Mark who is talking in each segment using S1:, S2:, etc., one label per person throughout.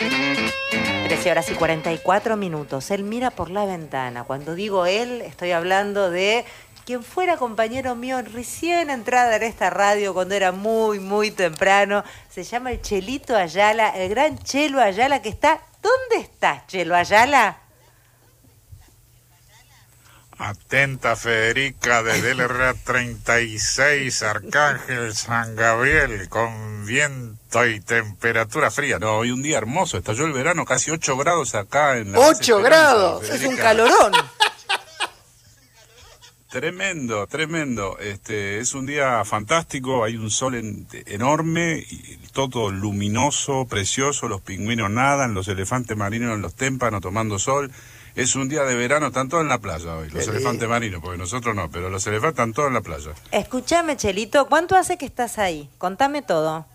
S1: 13 horas y 44 minutos. Él mira por la ventana. Cuando digo él, estoy hablando de quien fuera compañero mío recién entrada en esta radio cuando era muy, muy temprano. Se llama el Chelito Ayala, el gran Chelo Ayala que está... ¿Dónde estás, Chelo Ayala?
S2: Atenta Federica desde el RA36, Arcángel San Gabriel, con viento y temperatura fría. No, hoy un día hermoso, estalló el verano, casi 8 grados acá en la...
S3: ¡8 grados!
S1: Es un calorón.
S2: Tremendo, tremendo. Este es un día fantástico, hay un sol enorme, y todo luminoso, precioso, los pingüinos nadan, los elefantes marinos en los témpanos tomando sol. Es un día de verano, están todos en la playa hoy, los elefantes marinos, porque nosotros no, pero los elefantes están todos en la playa.
S1: Escúchame, Chelito, ¿cuánto hace que estás ahí? Contame todo.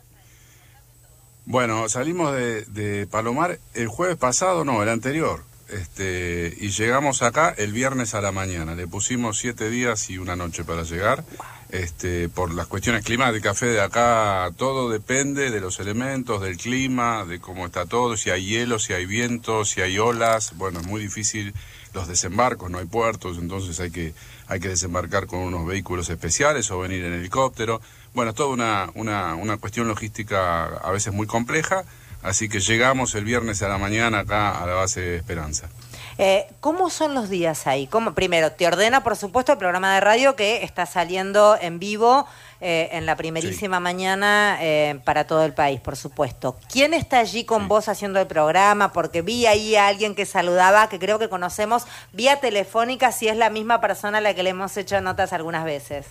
S2: Bueno, salimos de, de Palomar el jueves pasado, no, el anterior este, y llegamos acá el viernes a la mañana. Le pusimos siete días y una noche para llegar. Este, por las cuestiones climáticas, Fe, de acá todo depende de los elementos, del clima, de cómo está todo, si hay hielo, si hay viento, si hay olas. Bueno, es muy difícil los desembarcos, no hay puertos, entonces hay que, hay que desembarcar con unos vehículos especiales o venir en helicóptero. Bueno, es toda una, una, una cuestión logística a veces muy compleja Así que llegamos el viernes a la mañana acá a la base de Esperanza.
S1: Eh, ¿Cómo son los días ahí? ¿Cómo, primero, te ordena, por supuesto, el programa de radio que está saliendo en vivo eh, en la primerísima mañana eh, para todo el país, por supuesto. ¿Quién está allí con vos haciendo el programa? Porque vi ahí a alguien que saludaba, que creo que conocemos vía telefónica, si es la misma persona a la que le hemos hecho notas algunas veces.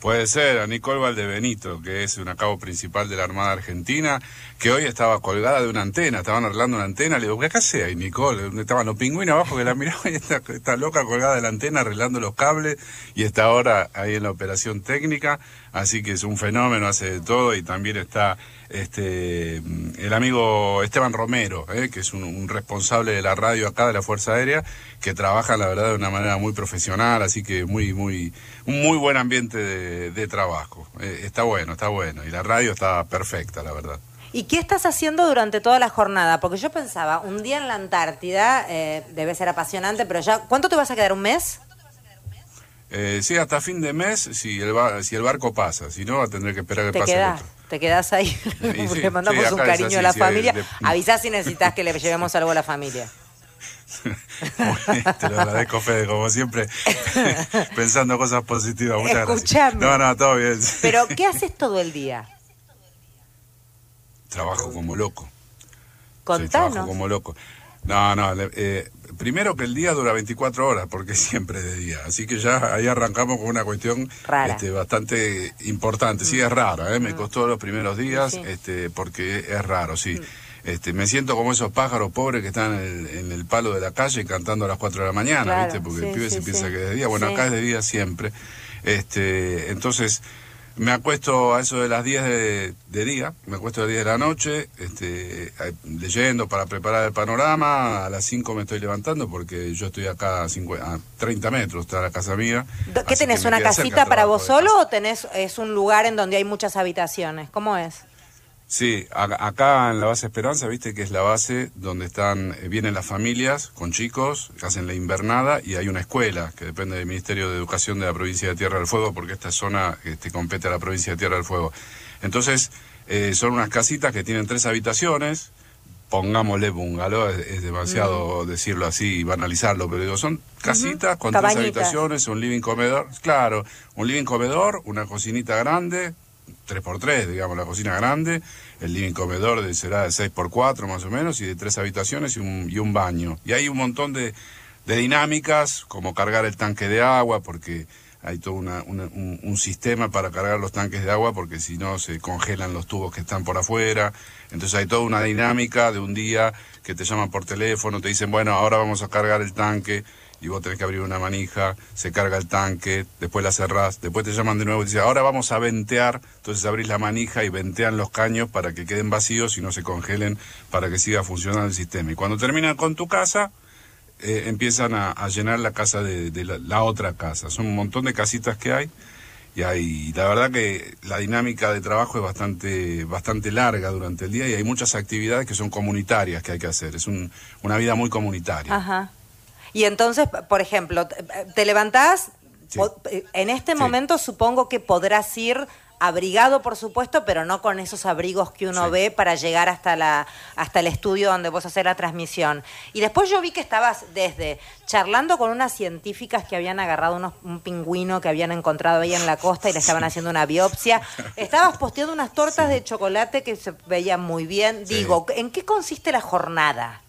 S2: Puede ser, a Nicole Valdebenito, que es una cabo principal de la Armada Argentina, que hoy estaba colgada de una antena, estaban arreglando una antena, le digo, ¿qué hace ahí, Nicole? Estaban los pingüinos abajo que la miraban y está, loca colgada de la antena arreglando los cables y está ahora ahí en la operación técnica, así que es un fenómeno, hace de todo y también está este el amigo Esteban Romero, eh, que es un, responsable de la radio acá de la Fuerza Aérea, que trabaja la verdad de una manera muy profesional, así que muy, muy, un muy buen ambiente de, trabajo. Eh, está bueno, está bueno. Y la radio está perfecta, la verdad.
S1: ¿Y qué estás haciendo durante toda la jornada? Porque yo pensaba, un día en la Antártida eh, debe ser apasionante, pero ya, ¿cuánto te vas a quedar? ¿Un mes?
S2: Eh, sí, hasta fin de mes, si el, si el barco pasa, si no, va a tener que esperar que pase el otro.
S1: Te quedas ahí, le mandamos un cariño a la familia. Avisá si necesitas que le llevemos algo a la familia.
S2: te lo agradezco, Fede, como siempre, pensando cosas positivas. Muchas
S1: gracias.
S2: No, no, todo bien.
S1: Pero, ¿qué haces todo el día?
S2: Trabajo como loco.
S1: Contanos.
S2: trabajo como loco. No, no, eh, primero que el día dura 24 horas, porque siempre de día. Así que ya ahí arrancamos con una cuestión este, bastante importante. Sí, es raro, ¿eh? me mm. costó los primeros días, este, porque es raro, sí. Mm. Este, me siento como esos pájaros pobres que están en el, palo de la calle cantando a las 4 de la mañana, ¿viste? Porque el pibe se piensa que es de día. Bueno, acá es de día siempre. Este, entonces, me acuesto a eso de las 10 de, día, me acuesto a las 10 de la noche, este, leyendo para preparar el panorama, a las 5 me estoy levantando porque yo estoy acá a, 30 metros, está la casa mía.
S1: ¿Qué tenés, una casita para vos solo o tenés, es un lugar en donde hay muchas habitaciones? ¿Cómo es?
S2: Sí, acá en la base Esperanza, viste que es la base donde están, eh, vienen las familias con chicos, hacen la invernada y hay una escuela que depende del Ministerio de Educación de la provincia de Tierra del Fuego, porque esta zona este, compete a la provincia de Tierra del Fuego. Entonces, eh, son unas casitas que tienen tres habitaciones, pongámosle bungalow, es, demasiado mm. decirlo así y banalizarlo, pero digo, son casitas con tres habitaciones, un living comedor, claro, un living comedor, una cocinita grande, 3x3, digamos, la cocina grande, el living comedor de, será de 6x4 más o menos, y de tres habitaciones y un, y un baño. Y hay un montón de, de, dinámicas, como cargar el tanque de agua, porque hay todo una, un, un, sistema para cargar los tanques de agua, porque si no se congelan los tubos que están por afuera. Entonces hay toda una dinámica de un día que te llaman por teléfono, te dicen, bueno, ahora vamos a cargar el tanque y vos tenés que abrir una manija, se carga el tanque, después la cerrás, después te llaman de nuevo y dicen, ahora vamos a ventear, entonces abrís la manija y ventean los caños para que queden vacíos y no se congelen para que siga funcionando el sistema. Y cuando terminan con tu casa, eh, empiezan a, llenar la casa de, la, otra casa. Son un montón de casitas que hay y hay, la verdad que la dinámica de trabajo es bastante, bastante larga durante el día y hay muchas actividades que son comunitarias que hay que hacer. Es un, una vida muy comunitaria.
S1: Ajá. Y entonces, por ejemplo, te levantás, en este momento supongo que podrás ir abrigado, por supuesto, pero no con esos abrigos que uno ve para llegar hasta, la, hasta el estudio donde vos haces la transmisión. Y después yo vi que estabas desde charlando con unas científicas que habían agarrado un pingüino que habían encontrado ahí en la costa y le estaban haciendo una biopsia. Estabas posteando unas tortas de chocolate que se veían muy bien. Digo, ¿en qué consiste la jornada?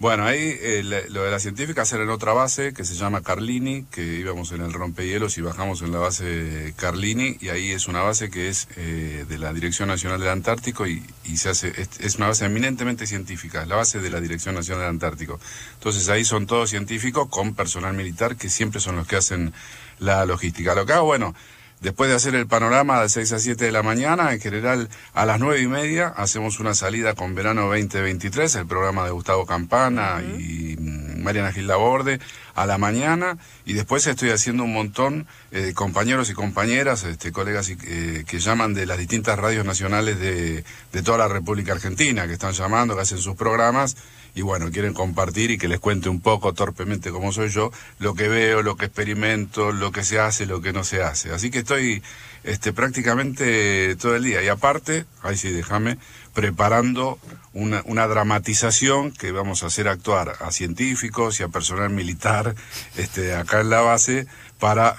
S2: Bueno, ahí eh, lo de la científica era en otra base que se llama Carlini, que íbamos en el rompehielos y bajamos en la base Carlini, y ahí es una base que es eh, de la Dirección Nacional del Antártico y, se hace, es, una base eminentemente científica, es la base de la Dirección Nacional del Antártico. Entonces ahí son todos científicos con personal militar que siempre son los que hacen la logística. Lo que hago, bueno, Después de hacer el panorama de 6 a 7 de la mañana, en general a las 9 y media hacemos una salida con Verano 2023, el programa de Gustavo Campana y Mariana Gilda Borde, a la mañana. Y después estoy haciendo un montón de eh, compañeros y compañeras, este, colegas eh, que llaman de las distintas radios nacionales de, de toda la República Argentina, que están llamando, que hacen sus programas y bueno, quieren compartir y que les cuente un poco torpemente como soy yo, lo que veo, lo que experimento, lo que se hace, lo que no se hace. Así que estoy este, prácticamente todo el día. Y aparte, ahí sí, déjame, preparando una, una, dramatización que vamos a hacer actuar a científicos y a personal militar este, acá en la base para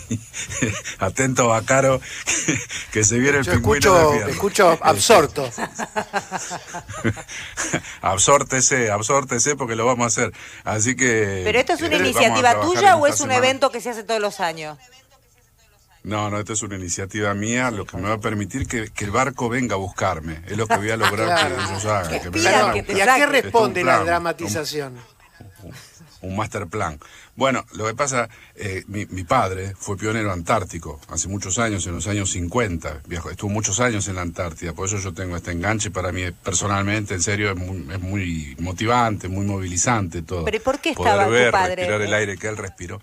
S2: atento Bacaro que, se viene el
S3: pingüino escucho, escucho absorto.
S2: Absórtese absórtese porque lo vamos a hacer. Así que
S1: pero esto es una iniciativa tuya o es un evento que se hace todos los años
S2: no, no, esto es una iniciativa mía, lo que me va a permitir que, el barco venga a buscarme. Es lo que voy a lograr que ellos hagan.
S3: ¿Y a qué responde la dramatización?
S2: Un, master plan. Bueno, lo que pasa, eh, mi, padre fue pionero antártico hace muchos años, en los años 50. Viajó, estuvo muchos años en la Antártida, por eso yo tengo este enganche. Para mí, personalmente, en serio, es muy, motivante, muy movilizante todo.
S1: ¿Pero por qué estaba
S2: Poder ver,
S1: tu padre?
S2: respirar el aire que él respiró.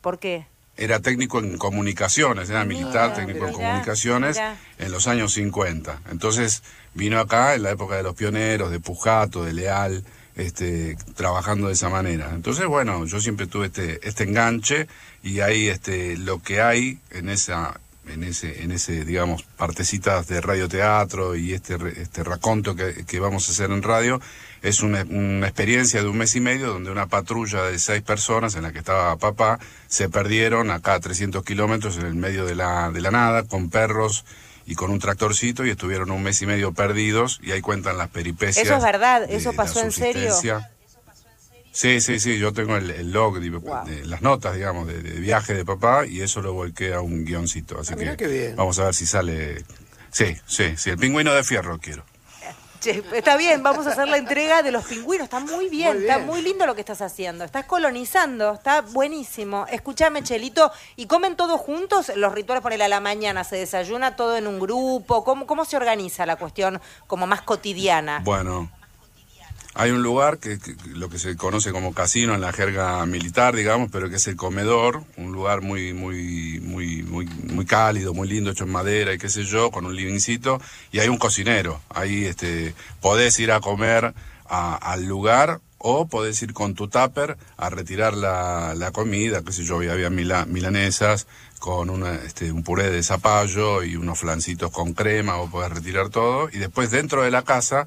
S1: ¿Por qué?
S2: era técnico en comunicaciones, era militar, técnico en comunicaciones en los años 50. Entonces vino acá en la época de los pioneros, de Pujato, de Leal, este, trabajando de esa manera. Entonces, bueno, yo siempre tuve este, este enganche y ahí este, lo que hay en esa en ese, en ese, digamos, partecitas de radioteatro y este, este raconto que, vamos a hacer en radio, es una, experiencia de un mes y medio donde una patrulla de seis personas en la que estaba papá se perdieron acá a 300 kilómetros en el medio de la nada con perros y con un tractorcito y estuvieron un mes y medio perdidos y ahí cuentan las peripecias.
S1: Eso es verdad, eso pasó en serio.
S2: Sí, sí, sí, yo tengo el, log, de, las notas, digamos, de, viaje de papá y eso lo volqué a un guioncito. Así ah, que vamos a ver si sale. Sí, sí, sí, el pingüino de fierro quiero
S1: está bien, vamos a hacer la entrega de los pingüinos. Está muy bien, está muy lindo lo que estás haciendo. Estás colonizando, está buenísimo. Escúchame, Chelito, ¿y comen todos juntos? Los rituales, ponele a la mañana, ¿se desayuna todo en un grupo? ¿Cómo, cómo se organiza la cuestión como más cotidiana?
S2: Bueno, hay un lugar que, lo que se conoce como casino en la jerga militar, digamos, pero que es el comedor, un lugar muy muy muy muy muy cálido, muy lindo, hecho en madera y qué sé yo, con un livingcito y hay un cocinero. Ahí este podés ir a comer al lugar o podés ir con tu tupper a retirar la, la comida, qué sé yo, había milanesas con una, este, un puré de zapallo y unos flancitos con crema, o podés retirar todo y después dentro de la casa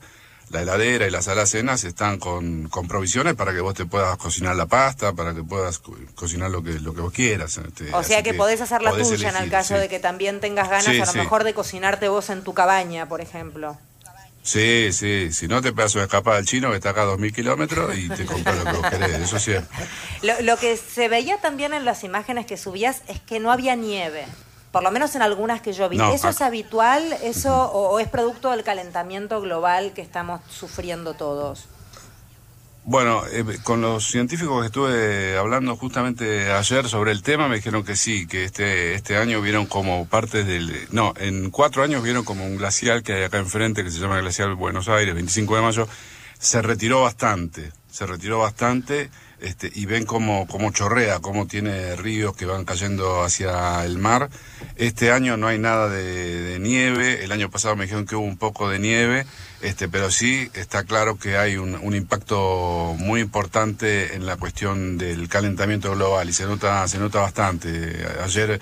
S2: la heladera y las alacenas están con, con, provisiones para que vos te puedas cocinar la pasta, para que puedas cocinar lo que, lo que vos quieras.
S1: Este, o sea que, podés hacer la tuya en el caso de que también tengas ganas a lo mejor de cocinarte vos en tu cabaña, por ejemplo.
S2: Sí, sí, si no te pegas una escapada al chino que está acá a dos mil kilómetros y te compras lo que vos querés, eso sí.
S1: Lo, lo que se veía también en las imágenes que subías es que no había nieve por lo menos en algunas que yo vi. ¿Eso es habitual eso o, es producto del calentamiento global que estamos sufriendo todos?
S2: Bueno, eh, con los científicos que estuve hablando justamente ayer sobre el tema, me dijeron que sí, que este, este año vieron como parte del... No, en cuatro años vieron como un glacial que hay acá enfrente, que se llama Glacial Buenos Aires, 25 de mayo, se retiró bastante se retiró bastante este, y ven cómo, cómo chorrea, cómo tiene ríos que van cayendo hacia el mar. Este año no hay nada de, nieve, el año pasado me dijeron que hubo un poco de nieve, este, pero sí está claro que hay un, impacto muy importante en la cuestión del calentamiento global y se nota, se nota bastante. Ayer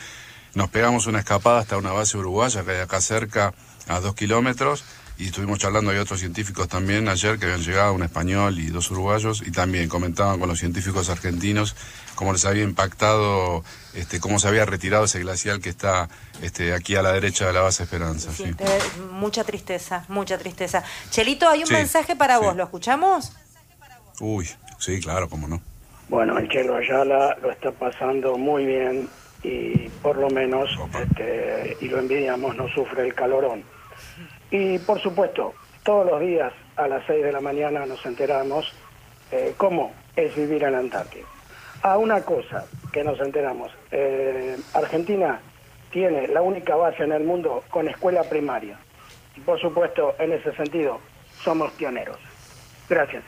S2: nos pegamos una escapada hasta una base uruguaya que hay acá cerca, a dos kilómetros, y estuvimos charlando, hay otros científicos también ayer que habían llegado, un español y dos uruguayos, y también comentaban con los científicos argentinos cómo les había impactado, este, cómo se había retirado ese glacial que está este, aquí a la derecha de la base Esperanza. Sí,
S1: eh, mucha tristeza, mucha tristeza. Chelito, hay un mensaje para vos, ¿lo escuchamos?
S2: Uy, sí, claro, cómo no.
S4: Bueno, el Chelo Ayala lo está pasando muy bien y por lo menos, este, y lo envidiamos, no sufre el calorón y por supuesto, todos los días a las 6 de la mañana nos enteramos eh, cómo es vivir en Antártida. A una cosa que nos enteramos, eh, Argentina tiene la única base en el mundo con escuela primaria. Y por supuesto, en ese sentido, somos pioneros. Gracias.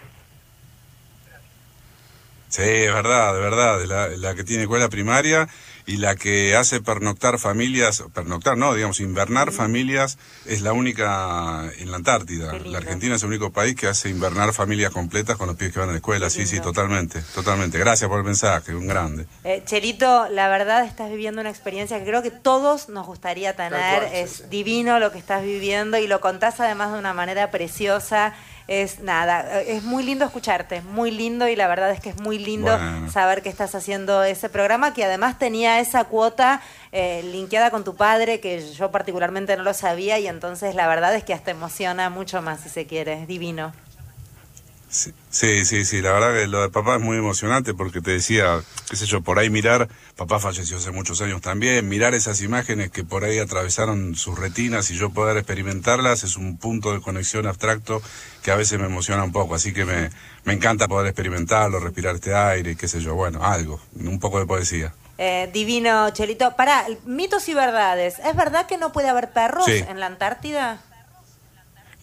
S2: Sí, es verdad, de verdad, la que tiene escuela primaria y la que hace pernoctar familias, pernoctar no, digamos, invernar familias es la única en la Antártida. La Argentina es el único país que hace invernar familias completas con los pibes que van a la escuela. sí, sí, totalmente, totalmente. Gracias por el mensaje, un grande.
S1: Eh, Cherito, la verdad estás viviendo una experiencia que creo que todos nos gustaría tener. es divino lo que estás viviendo y lo contás además de una manera preciosa es nada, es muy lindo escucharte, muy lindo y la verdad es que es muy lindo saber que estás haciendo ese programa que además tenía esa cuota eh, linkeada con tu padre que yo particularmente no lo sabía y entonces la verdad es que hasta emociona mucho más si se quiere, es divino.
S2: Sí, sí, sí, la verdad que lo de papá es muy emocionante porque te decía, qué sé yo, por ahí mirar, papá falleció hace muchos años también, mirar esas imágenes que por ahí atravesaron sus retinas y yo poder experimentarlas es un punto de conexión abstracto que a veces me emociona un poco, así que me, me encanta poder experimentarlo, respirar este aire, qué sé yo, bueno, algo, un poco de poesía.
S1: Eh, divino, Chelito. Para, mitos y verdades. ¿Es verdad que no puede haber perros en la Antártida?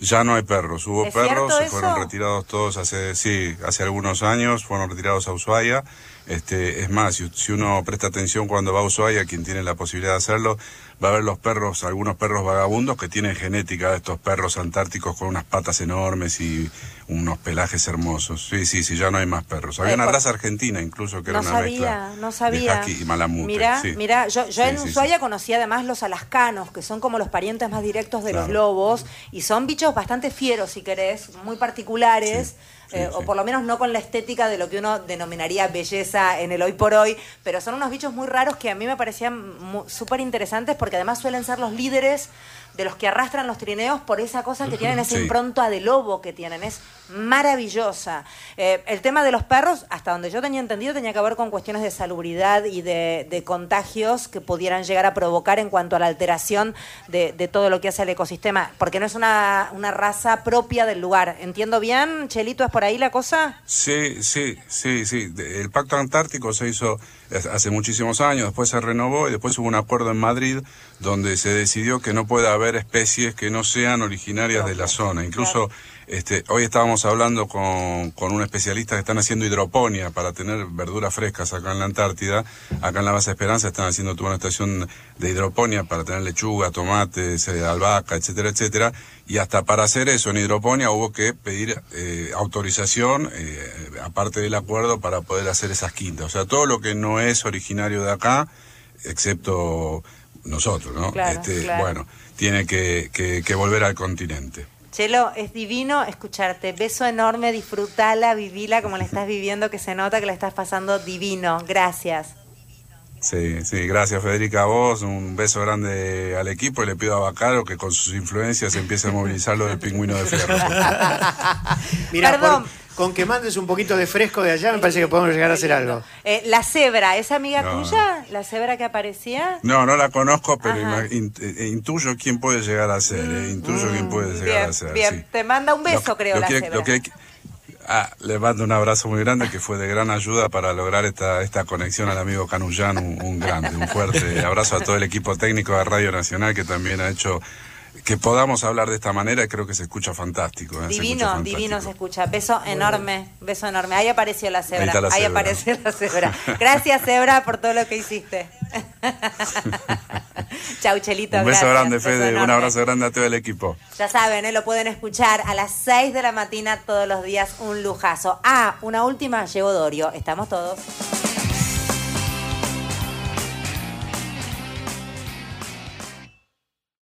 S2: Ya no hay perros. Hubo perros, se fueron retirados todos hace, sí, hace algunos años, fueron retirados a Ushuaia. Este, es más, si, uno presta atención cuando va a Ushuaia, quien tiene la posibilidad de hacerlo, va a ver los perros, algunos perros vagabundos que tienen genética de estos perros antárticos con unas patas enormes y unos pelajes hermosos. Sí, sí, sí, ya no hay más perros. Había una raza argentina incluso que era una
S1: sabía, no sabía.
S2: de y malamute.
S1: Mira, mira, yo, yo en Ushuaia conocí además los alascanos, que son como los parientes más directos de los lobos y son bichos bastante fieros, si querés, muy particulares. Eh, o por lo menos no con la estética de lo que uno denominaría belleza en el hoy por hoy, pero son unos bichos muy raros que a mí me parecían súper interesantes porque además suelen ser los líderes de los que arrastran los trineos por esa cosa que tienen, esa impronta de lobo que tienen, es maravillosa. Eh, el tema de los perros, hasta donde yo tenía entendido, tenía que ver con cuestiones de salubridad y de, contagios que pudieran llegar a provocar en cuanto a la alteración de, todo lo que hace el ecosistema, porque no es una, una raza propia del lugar. ¿Entiendo bien, Chelito, es por ahí la cosa?
S2: Sí, sí, sí, sí. El Pacto Antártico se hizo hace muchísimos años, después se renovó y después hubo un acuerdo en Madrid donde se decidió que no puede haber especies que no sean originarias de la zona. Incluso este, hoy estábamos hablando con, con, un especialista que están haciendo hidroponía para tener verduras frescas acá en la Antártida. Acá en la base Esperanza están haciendo toda una estación de hidroponía para tener lechuga, tomates, eh, albahaca, etcétera, etcétera. Y hasta para hacer eso en hidroponía hubo que pedir eh, autorización, eh, aparte del acuerdo, para poder hacer esas quintas. O sea, todo lo que no es originario de acá, excepto nosotros, ¿no? este, Bueno, tiene que, que, volver al continente.
S1: Chelo, es divino escucharte. Beso enorme, disfrutala, vivila como la estás viviendo, que se nota que la estás pasando divino. Gracias.
S2: Sí, sí, gracias Federica a vos, un beso grande al equipo y le pido a Bacaro que con sus influencias empiece a movilizar lo del pingüino de fierro.
S3: Perdón con que mandes un poquito de fresco de allá, me parece que podemos llegar a hacer algo.
S1: Eh, la cebra, ¿es amiga tuya? ¿La cebra que aparecía?
S2: No, no la conozco, pero eh, intuyo quién puede llegar a ser. Eh, intuyo quién puede llegar a ser.
S1: Bien, te manda un beso, creo, la cebra.
S2: ah, le mando un abrazo muy grande que fue de gran ayuda para lograr esta, esta conexión al amigo Canullán, un grande, un fuerte abrazo a todo el equipo técnico de Radio Nacional que también ha hecho que podamos hablar de esta manera, creo que se escucha fantástico. ¿eh? Se escucha
S1: Divino,
S2: fantástico.
S1: divino se escucha. Beso enorme, beso enorme. Ahí apareció la cebra.
S2: Ahí cebra.
S1: apareció la cebra. Gracias, cebra, por todo lo que hiciste. Chau, Chelito.
S2: Un beso
S1: gracias.
S2: grande,
S1: Beso
S2: Fede. Un abrazo grande a todo el equipo.
S1: Ya saben, ¿eh? lo pueden escuchar a las 6 de la mañana todos los días. Un lujazo. Ah, una última, llegó Dorio. Estamos todos.